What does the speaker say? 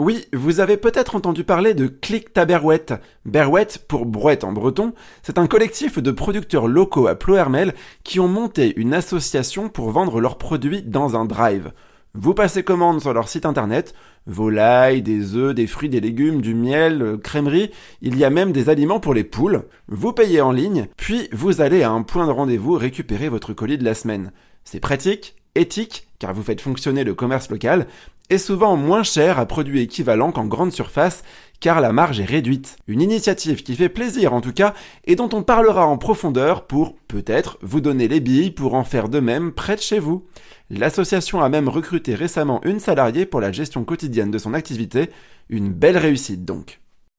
Oui, vous avez peut-être entendu parler de Click ta Berouette. Pour brouette en breton, c'est un collectif de producteurs locaux à Ploermel qui ont monté une association pour vendre leurs produits dans un drive. Vous passez commande sur leur site internet, volailles, des œufs, des fruits, des légumes, du miel, euh, crèmerie, il y a même des aliments pour les poules. Vous payez en ligne, puis vous allez à un point de rendez-vous récupérer votre colis de la semaine. C'est pratique, éthique, car vous faites fonctionner le commerce local, est souvent moins cher à produit équivalent qu'en grande surface car la marge est réduite. Une initiative qui fait plaisir en tout cas et dont on parlera en profondeur pour peut-être vous donner les billes pour en faire de même près de chez vous. L'association a même recruté récemment une salariée pour la gestion quotidienne de son activité, une belle réussite donc.